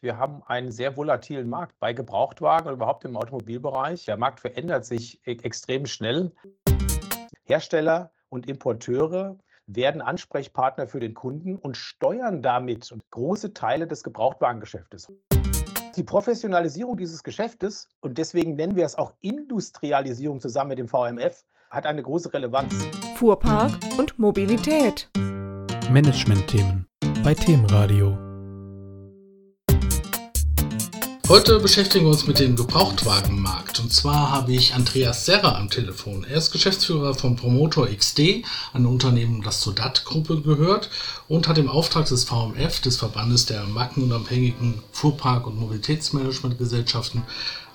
recht, wir haben einen sehr volatilen Markt bei Gebrauchtwagen und überhaupt im Automobilbereich. Der Markt verändert sich e extrem schnell. Hersteller und Importeure werden Ansprechpartner für den Kunden und steuern damit große Teile des Gebrauchtwagengeschäftes. Die Professionalisierung dieses Geschäftes, und deswegen nennen wir es auch Industrialisierung zusammen mit dem VMF, hat eine große Relevanz. Fuhrpark und Mobilität. Management-Themen bei Themenradio. Heute beschäftigen wir uns mit dem Gebrauchtwagenmarkt. Und zwar habe ich Andreas Serra am Telefon. Er ist Geschäftsführer von Promotor XD, ein Unternehmen, das zur DAT-Gruppe gehört und hat im Auftrag des VMF, des Verbandes der markenunabhängigen Fuhrpark- und Mobilitätsmanagementgesellschaften,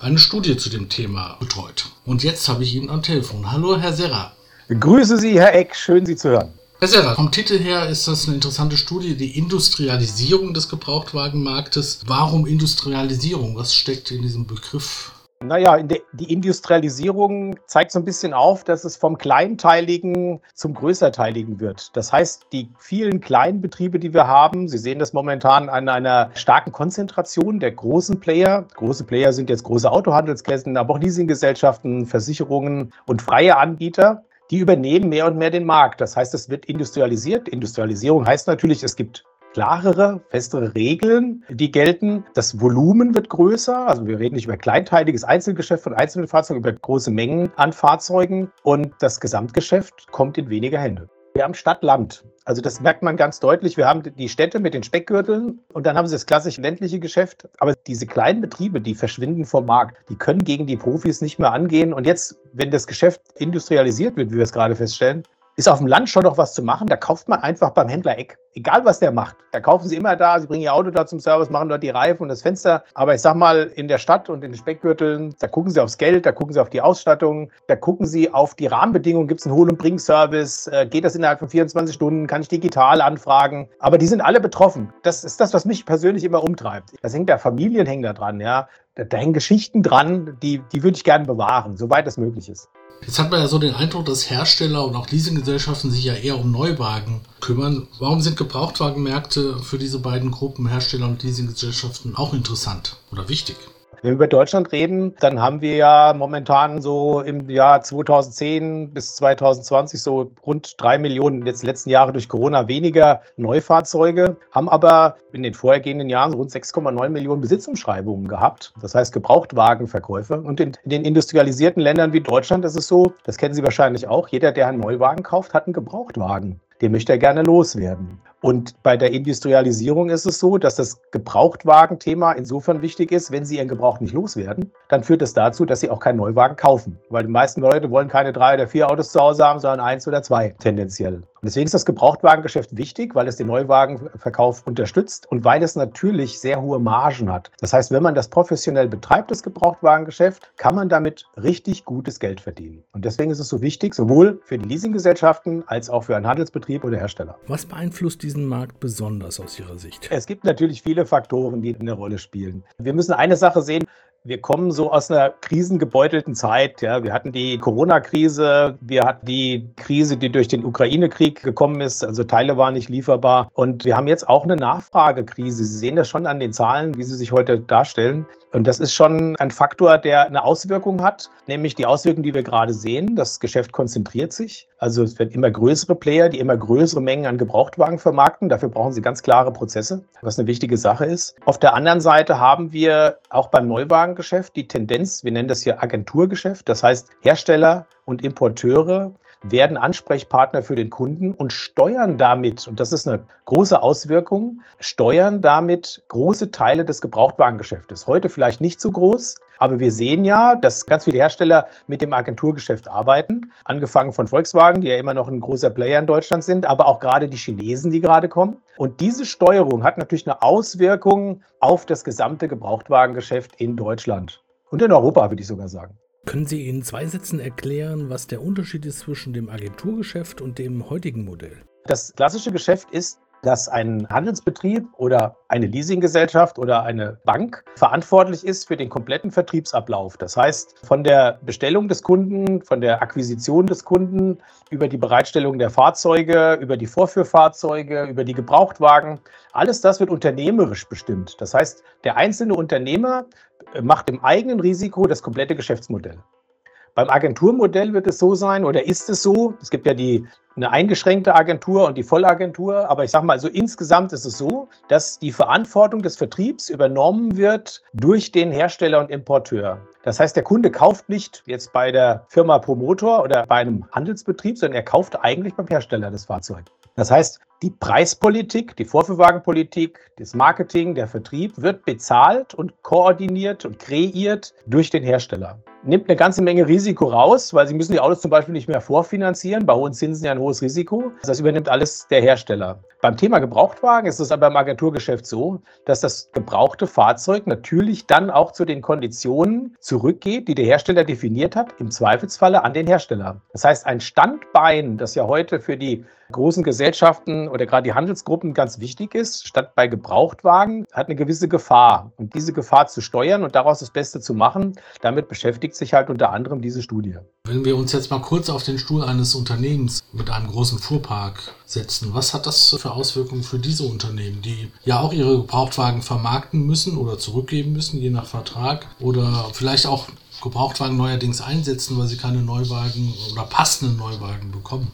eine Studie zu dem Thema betreut. Und jetzt habe ich ihn am Telefon. Hallo, Herr Serra. Grüße Sie, Herr Eck. Schön, Sie zu hören. Herr Serra, vom Titel her ist das eine interessante Studie, die Industrialisierung des Gebrauchtwagenmarktes. Warum Industrialisierung? Was steckt in diesem Begriff? Naja, die Industrialisierung zeigt so ein bisschen auf, dass es vom Kleinteiligen zum Größerteiligen wird. Das heißt, die vielen kleinen Betriebe, die wir haben, Sie sehen das momentan an einer starken Konzentration der großen Player. Große Player sind jetzt große Autohandelsketten, aber auch Leasinggesellschaften, Versicherungen und freie Anbieter die übernehmen mehr und mehr den Markt. Das heißt, es wird industrialisiert. Industrialisierung heißt natürlich, es gibt klarere, festere Regeln, die gelten. Das Volumen wird größer. Also wir reden nicht über kleinteiliges Einzelgeschäft von einzelnen Fahrzeugen, über große Mengen an Fahrzeugen. Und das Gesamtgeschäft kommt in weniger Hände. Wir haben Stadt-Land. Also das merkt man ganz deutlich. Wir haben die Städte mit den Speckgürteln und dann haben sie das klassische ländliche Geschäft. Aber diese kleinen Betriebe, die verschwinden vom Markt, die können gegen die Profis nicht mehr angehen. Und jetzt, wenn das Geschäft industrialisiert wird, wie wir es gerade feststellen, ist auf dem Land schon noch was zu machen. Da kauft man einfach beim Händler Eck. Egal, was der macht. Da kaufen sie immer da, sie bringen ihr Auto da zum Service, machen dort die Reifen und das Fenster. Aber ich sag mal, in der Stadt und in den Speckgürteln, da gucken sie aufs Geld, da gucken sie auf die Ausstattung, da gucken sie auf die Rahmenbedingungen. Gibt es einen Hol- und Bring-Service? Äh, geht das innerhalb von 24 Stunden? Kann ich digital anfragen? Aber die sind alle betroffen. Das ist das, was mich persönlich immer umtreibt. Das hängt da, Familien hängen da dran, ja. Da, da hängen Geschichten dran, die, die würde ich gerne bewahren, soweit es möglich ist. Jetzt hat man ja so den Eindruck, dass Hersteller und auch Leasinggesellschaften sich ja eher um Neuwagen kümmern. Warum sind Gebrauchtwagenmärkte für diese beiden Gruppen Hersteller und Leasinggesellschaften auch interessant oder wichtig? Wenn wir über Deutschland reden, dann haben wir ja momentan so im Jahr 2010 bis 2020 so rund drei Millionen, jetzt letzten Jahre durch Corona weniger Neufahrzeuge, haben aber in den vorhergehenden Jahren rund 6,9 Millionen Besitzumschreibungen gehabt. Das heißt Gebrauchtwagenverkäufe. Und in, in den industrialisierten Ländern wie Deutschland ist es so, das kennen Sie wahrscheinlich auch, jeder, der einen Neuwagen kauft, hat einen Gebrauchtwagen den möchte er gerne loswerden. Und bei der Industrialisierung ist es so, dass das Gebrauchtwagenthema insofern wichtig ist, wenn Sie Ihren Gebrauch nicht loswerden, dann führt das dazu, dass Sie auch keinen Neuwagen kaufen. Weil die meisten Leute wollen keine drei oder vier Autos zu Hause haben, sondern eins oder zwei tendenziell. Und deswegen ist das Gebrauchtwagengeschäft wichtig, weil es den Neuwagenverkauf unterstützt und weil es natürlich sehr hohe Margen hat. Das heißt, wenn man das professionell betreibt, das Gebrauchtwagengeschäft, kann man damit richtig gutes Geld verdienen. Und deswegen ist es so wichtig, sowohl für die Leasinggesellschaften als auch für einen Handelsbetrieb oder Hersteller. Was beeinflusst diesen Markt besonders aus Ihrer Sicht? Es gibt natürlich viele Faktoren, die eine Rolle spielen. Wir müssen eine Sache sehen, wir kommen so aus einer krisengebeutelten Zeit. Ja. Wir hatten die Corona-Krise, wir hatten die Krise, die durch den Ukraine-Krieg gekommen ist. Also Teile waren nicht lieferbar. Und wir haben jetzt auch eine Nachfragekrise. Sie sehen das schon an den Zahlen, wie sie sich heute darstellen. Und das ist schon ein Faktor, der eine Auswirkung hat, nämlich die Auswirkung, die wir gerade sehen. Das Geschäft konzentriert sich. Also es werden immer größere Player, die immer größere Mengen an Gebrauchtwagen vermarkten. Dafür brauchen sie ganz klare Prozesse, was eine wichtige Sache ist. Auf der anderen Seite haben wir auch beim Neuwagengeschäft die Tendenz, wir nennen das hier Agenturgeschäft. Das heißt, Hersteller und Importeure werden Ansprechpartner für den Kunden und steuern damit, und das ist eine große Auswirkung, steuern damit große Teile des Gebrauchtwagengeschäftes. Heute vielleicht nicht so groß, aber wir sehen ja, dass ganz viele Hersteller mit dem Agenturgeschäft arbeiten, angefangen von Volkswagen, die ja immer noch ein großer Player in Deutschland sind, aber auch gerade die Chinesen, die gerade kommen. Und diese Steuerung hat natürlich eine Auswirkung auf das gesamte Gebrauchtwagengeschäft in Deutschland und in Europa, würde ich sogar sagen. Können Sie in zwei Sätzen erklären, was der Unterschied ist zwischen dem Agenturgeschäft und dem heutigen Modell? Das klassische Geschäft ist dass ein Handelsbetrieb oder eine Leasinggesellschaft oder eine Bank verantwortlich ist für den kompletten Vertriebsablauf. Das heißt, von der Bestellung des Kunden, von der Akquisition des Kunden, über die Bereitstellung der Fahrzeuge, über die Vorführfahrzeuge, über die Gebrauchtwagen, alles das wird unternehmerisch bestimmt. Das heißt, der einzelne Unternehmer macht im eigenen Risiko das komplette Geschäftsmodell. Beim Agenturmodell wird es so sein oder ist es so, es gibt ja die, eine eingeschränkte Agentur und die Vollagentur, aber ich sage mal, also insgesamt ist es so, dass die Verantwortung des Vertriebs übernommen wird durch den Hersteller und Importeur. Das heißt, der Kunde kauft nicht jetzt bei der Firma Promotor oder bei einem Handelsbetrieb, sondern er kauft eigentlich beim Hersteller das Fahrzeug. Das heißt, die Preispolitik, die Vorführwagenpolitik, das Marketing, der Vertrieb wird bezahlt und koordiniert und kreiert durch den Hersteller nimmt eine ganze Menge Risiko raus, weil Sie müssen die Autos zum Beispiel nicht mehr vorfinanzieren. Bei hohen Zinsen ja ein hohes Risiko. Das übernimmt alles der Hersteller. Beim Thema Gebrauchtwagen ist es aber im Agenturgeschäft so, dass das gebrauchte Fahrzeug natürlich dann auch zu den Konditionen zurückgeht, die der Hersteller definiert hat, im Zweifelsfalle an den Hersteller. Das heißt, ein Standbein, das ja heute für die großen Gesellschaften oder gerade die Handelsgruppen ganz wichtig ist, statt bei Gebrauchtwagen, hat eine gewisse Gefahr. Und diese Gefahr zu steuern und daraus das Beste zu machen, damit beschäftigt sich halt unter anderem diese Studie. Wenn wir uns jetzt mal kurz auf den Stuhl eines Unternehmens mit einem großen Fuhrpark setzen, was hat das für Auswirkungen für diese Unternehmen, die ja auch ihre Gebrauchtwagen vermarkten müssen oder zurückgeben müssen, je nach Vertrag, oder vielleicht auch Gebrauchtwagen neuerdings einsetzen, weil sie keine Neuwagen oder passenden Neuwagen bekommen?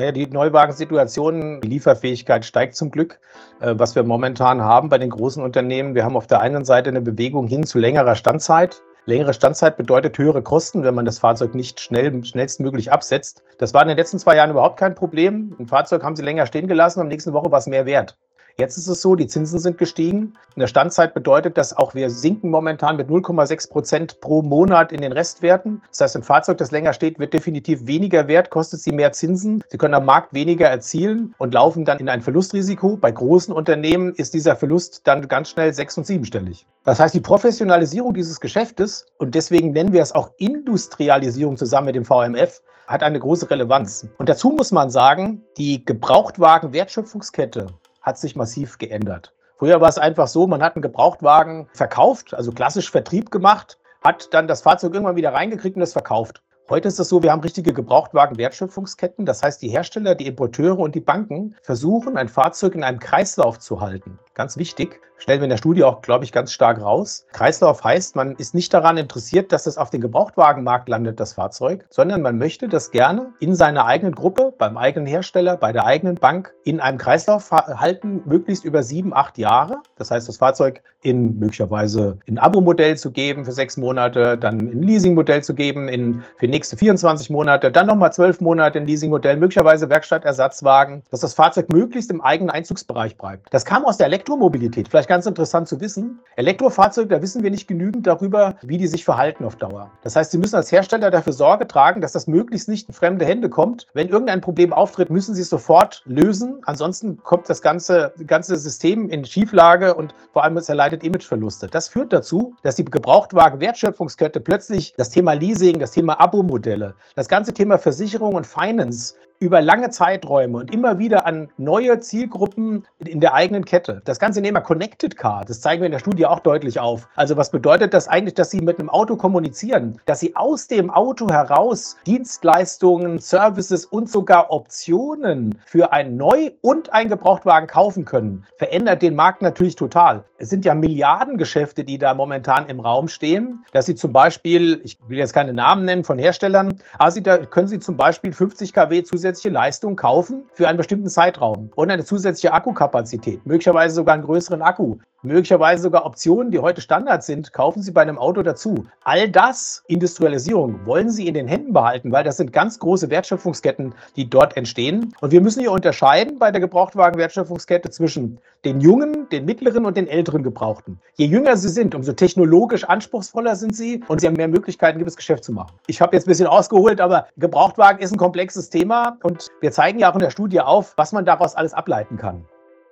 Naja, die Neuwagensituation, die Lieferfähigkeit steigt zum Glück, äh, was wir momentan haben bei den großen Unternehmen. Wir haben auf der einen Seite eine Bewegung hin zu längerer Standzeit. Längere Standzeit bedeutet höhere Kosten, wenn man das Fahrzeug nicht schnell, schnellstmöglich absetzt. Das war in den letzten zwei Jahren überhaupt kein Problem. Ein Fahrzeug haben sie länger stehen gelassen, am nächsten Woche war es mehr wert. Jetzt ist es so, die Zinsen sind gestiegen. In der Standzeit bedeutet das auch, wir sinken momentan mit 0,6 Prozent pro Monat in den Restwerten. Das heißt, ein Fahrzeug, das länger steht, wird definitiv weniger wert, kostet sie mehr Zinsen. Sie können am Markt weniger erzielen und laufen dann in ein Verlustrisiko. Bei großen Unternehmen ist dieser Verlust dann ganz schnell sechs- und siebenstellig. Das heißt, die Professionalisierung dieses Geschäftes, und deswegen nennen wir es auch Industrialisierung zusammen mit dem VMF, hat eine große Relevanz. Und dazu muss man sagen, die Gebrauchtwagen-Wertschöpfungskette hat sich massiv geändert. Früher war es einfach so, man hat einen Gebrauchtwagen verkauft, also klassisch Vertrieb gemacht, hat dann das Fahrzeug irgendwann wieder reingekriegt und es verkauft. Heute ist es so, wir haben richtige Gebrauchtwagen-Wertschöpfungsketten. Das heißt, die Hersteller, die Importeure und die Banken versuchen, ein Fahrzeug in einem Kreislauf zu halten. Ganz wichtig, stellen wir in der Studie auch, glaube ich, ganz stark raus. Kreislauf heißt, man ist nicht daran interessiert, dass es auf den Gebrauchtwagenmarkt landet, das Fahrzeug, sondern man möchte das gerne in seiner eigenen Gruppe, beim eigenen Hersteller, bei der eigenen Bank in einem Kreislauf halten, möglichst über sieben, acht Jahre. Das heißt, das Fahrzeug in möglicherweise in Abo-Modell zu geben für sechs Monate, dann in Leasing-Modell zu geben in, für nächste 24 Monate, dann nochmal zwölf Monate in Leasing-Modell, möglicherweise Werkstattersatzwagen, dass das Fahrzeug möglichst im eigenen Einzugsbereich bleibt. Das kam aus der Elektromobilität. Vielleicht ganz interessant zu wissen. Elektrofahrzeuge, da wissen wir nicht genügend darüber, wie die sich verhalten auf Dauer. Das heißt, Sie müssen als Hersteller dafür Sorge tragen, dass das möglichst nicht in fremde Hände kommt. Wenn irgendein Problem auftritt, müssen Sie es sofort lösen. Ansonsten kommt das ganze, ganze System in Schieflage und vor allem es erleidet Imageverluste. Das führt dazu, dass die Gebrauchtwagen-Wertschöpfungskette plötzlich das Thema Leasing, das Thema Abo-Modelle, das ganze Thema Versicherung und Finance über lange Zeiträume und immer wieder an neue Zielgruppen in der eigenen Kette. Das ganze Thema Connected Car, das zeigen wir in der Studie auch deutlich auf. Also was bedeutet das eigentlich, dass Sie mit einem Auto kommunizieren, dass Sie aus dem Auto heraus Dienstleistungen, Services und sogar Optionen für ein Neu- und ein Gebrauchtwagen kaufen können, verändert den Markt natürlich total. Es sind ja Milliardengeschäfte, die da momentan im Raum stehen, dass Sie zum Beispiel, ich will jetzt keine Namen nennen von Herstellern, aber Sie, da können Sie zum Beispiel 50 kW zusätzlich zusätzliche Leistung kaufen für einen bestimmten Zeitraum und eine zusätzliche Akkukapazität, möglicherweise sogar einen größeren Akku möglicherweise sogar Optionen, die heute Standard sind, kaufen Sie bei einem Auto dazu. All das, Industrialisierung, wollen Sie in den Händen behalten, weil das sind ganz große Wertschöpfungsketten, die dort entstehen. Und wir müssen hier unterscheiden bei der Gebrauchtwagen-Wertschöpfungskette zwischen den jungen, den mittleren und den älteren Gebrauchten. Je jünger Sie sind, umso technologisch anspruchsvoller sind Sie und Sie haben mehr Möglichkeiten, gewisses Geschäft zu machen. Ich habe jetzt ein bisschen ausgeholt, aber Gebrauchtwagen ist ein komplexes Thema und wir zeigen ja auch in der Studie auf, was man daraus alles ableiten kann.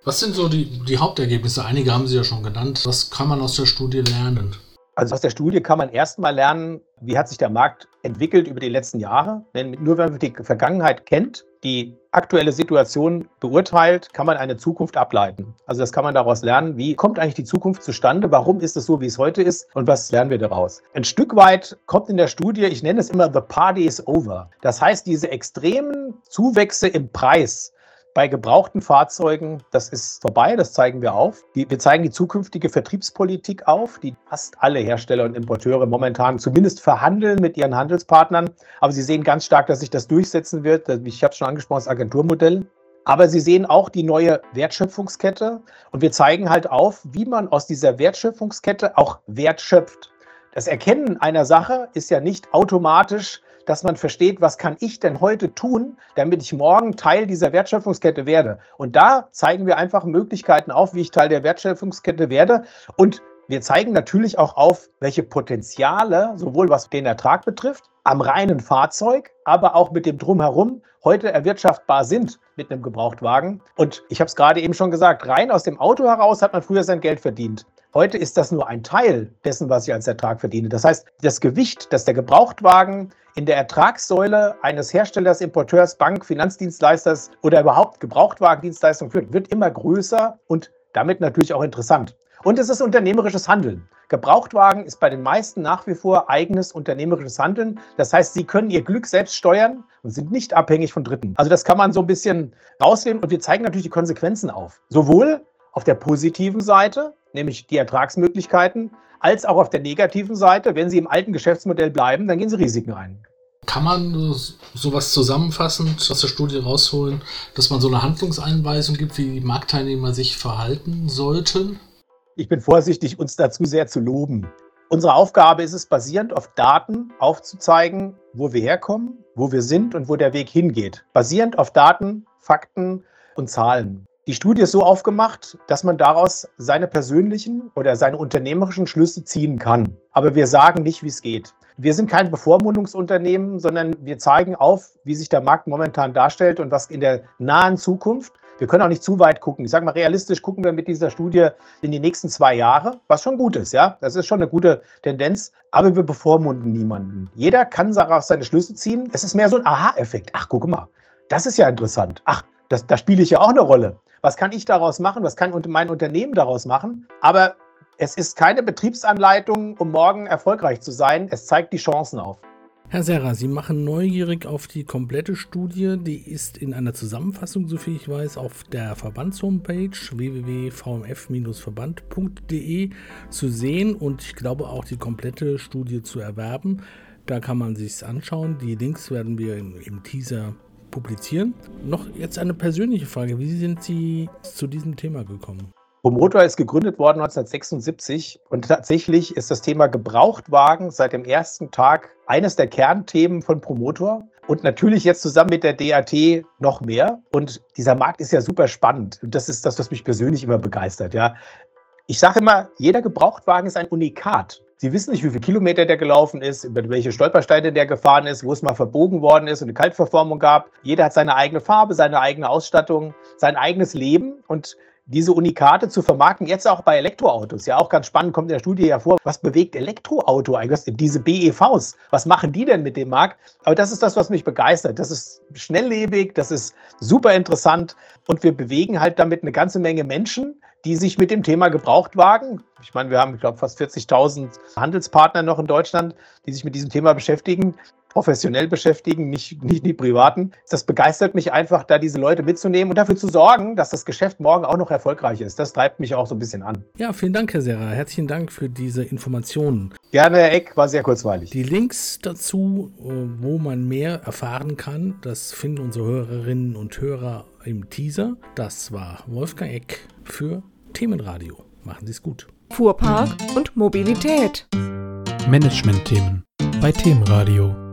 Was sind so die, die Hauptergebnisse? Einige haben Sie ja schon genannt. Was kann man aus der Studie lernen? Also aus der Studie kann man erstmal lernen, wie hat sich der Markt entwickelt über die letzten Jahre. Denn nur wenn man die Vergangenheit kennt, die aktuelle Situation beurteilt, kann man eine Zukunft ableiten. Also das kann man daraus lernen, wie kommt eigentlich die Zukunft zustande, warum ist es so, wie es heute ist und was lernen wir daraus. Ein Stück weit kommt in der Studie, ich nenne es immer The Party is over. Das heißt, diese extremen Zuwächse im Preis bei gebrauchten Fahrzeugen, das ist vorbei, das zeigen wir auf. Wir zeigen die zukünftige Vertriebspolitik auf, die fast alle Hersteller und Importeure momentan zumindest verhandeln mit ihren Handelspartnern. Aber Sie sehen ganz stark, dass sich das durchsetzen wird. Ich habe es schon angesprochen, das Agenturmodell. Aber Sie sehen auch die neue Wertschöpfungskette und wir zeigen halt auf, wie man aus dieser Wertschöpfungskette auch Wert schöpft. Das Erkennen einer Sache ist ja nicht automatisch dass man versteht, was kann ich denn heute tun, damit ich morgen Teil dieser Wertschöpfungskette werde. Und da zeigen wir einfach Möglichkeiten auf, wie ich Teil der Wertschöpfungskette werde. Und wir zeigen natürlich auch auf, welche Potenziale, sowohl was den Ertrag betrifft, am reinen Fahrzeug, aber auch mit dem Drumherum heute erwirtschaftbar sind mit einem Gebrauchtwagen. Und ich habe es gerade eben schon gesagt, rein aus dem Auto heraus hat man früher sein Geld verdient. Heute ist das nur ein Teil dessen, was ich als Ertrag verdiene. Das heißt, das Gewicht, das der Gebrauchtwagen in der Ertragssäule eines Herstellers, Importeurs, Bank, Finanzdienstleisters oder überhaupt Gebrauchtwagendienstleistungen führt, wird immer größer und damit natürlich auch interessant. Und es ist unternehmerisches Handeln. Gebrauchtwagen ist bei den meisten nach wie vor eigenes unternehmerisches Handeln. Das heißt, sie können ihr Glück selbst steuern und sind nicht abhängig von Dritten. Also das kann man so ein bisschen rausnehmen und wir zeigen natürlich die Konsequenzen auf. Sowohl auf der positiven Seite, nämlich die Ertragsmöglichkeiten, als auch auf der negativen Seite, wenn Sie im alten Geschäftsmodell bleiben, dann gehen Sie Risiken ein. Kann man sowas zusammenfassend aus der Studie rausholen, dass man so eine Handlungseinweisung gibt, wie die Marktteilnehmer sich verhalten sollten? Ich bin vorsichtig, uns dazu sehr zu loben. Unsere Aufgabe ist es, basierend auf Daten aufzuzeigen, wo wir herkommen, wo wir sind und wo der Weg hingeht. Basierend auf Daten, Fakten und Zahlen. Die Studie ist so aufgemacht, dass man daraus seine persönlichen oder seine unternehmerischen Schlüsse ziehen kann. Aber wir sagen nicht, wie es geht. Wir sind kein Bevormundungsunternehmen, sondern wir zeigen auf, wie sich der Markt momentan darstellt und was in der nahen Zukunft. Wir können auch nicht zu weit gucken. Ich sage mal, realistisch gucken wir mit dieser Studie in die nächsten zwei Jahre, was schon gut ist, ja. Das ist schon eine gute Tendenz. Aber wir bevormunden niemanden. Jeder kann daraus seine Schlüsse ziehen. Es ist mehr so ein Aha-Effekt. Ach, guck mal, das ist ja interessant. Ach, das, da spiele ich ja auch eine Rolle. Was kann ich daraus machen? Was kann mein Unternehmen daraus machen? Aber es ist keine Betriebsanleitung, um morgen erfolgreich zu sein. Es zeigt die Chancen auf. Herr Serra, Sie machen neugierig auf die komplette Studie. Die ist in einer Zusammenfassung, soviel ich weiß, auf der Verbandshomepage www.vmf-verband.de zu sehen und ich glaube auch die komplette Studie zu erwerben. Da kann man sich anschauen. Die Links werden wir im, im Teaser publizieren. Noch jetzt eine persönliche Frage. Wie sind Sie zu diesem Thema gekommen? Promotor ist gegründet worden 1976 und tatsächlich ist das Thema Gebrauchtwagen seit dem ersten Tag eines der Kernthemen von Promotor und natürlich jetzt zusammen mit der DAT noch mehr. Und dieser Markt ist ja super spannend und das ist das, was mich persönlich immer begeistert. Ja. Ich sage immer, jeder Gebrauchtwagen ist ein Unikat. Sie wissen nicht, wie viele Kilometer der gelaufen ist, über welche Stolpersteine der gefahren ist, wo es mal verbogen worden ist und eine Kaltverformung gab. Jeder hat seine eigene Farbe, seine eigene Ausstattung, sein eigenes Leben und diese Unikate zu vermarkten, jetzt auch bei Elektroautos. Ja, auch ganz spannend, kommt in der Studie ja vor, was bewegt Elektroauto eigentlich? Diese BEVs, was machen die denn mit dem Markt? Aber das ist das, was mich begeistert. Das ist schnelllebig, das ist super interessant und wir bewegen halt damit eine ganze Menge Menschen, die sich mit dem Thema Gebrauchtwagen, ich meine, wir haben, ich glaube, fast 40.000 Handelspartner noch in Deutschland, die sich mit diesem Thema beschäftigen, professionell beschäftigen, nicht, nicht die privaten. Das begeistert mich einfach, da diese Leute mitzunehmen und dafür zu sorgen, dass das Geschäft morgen auch noch erfolgreich ist. Das treibt mich auch so ein bisschen an. Ja, vielen Dank, Herr Serra. Herzlichen Dank für diese Informationen. Gerne, Herr Eck, war sehr kurzweilig. Die Links dazu, äh, wo man mehr erfahren kann, das finden unsere Hörerinnen und Hörer im Teaser. Das war Wolfgang Eck für Themenradio. Machen Sie es gut. Fuhrpark und Mobilität. Management-Themen bei Themenradio.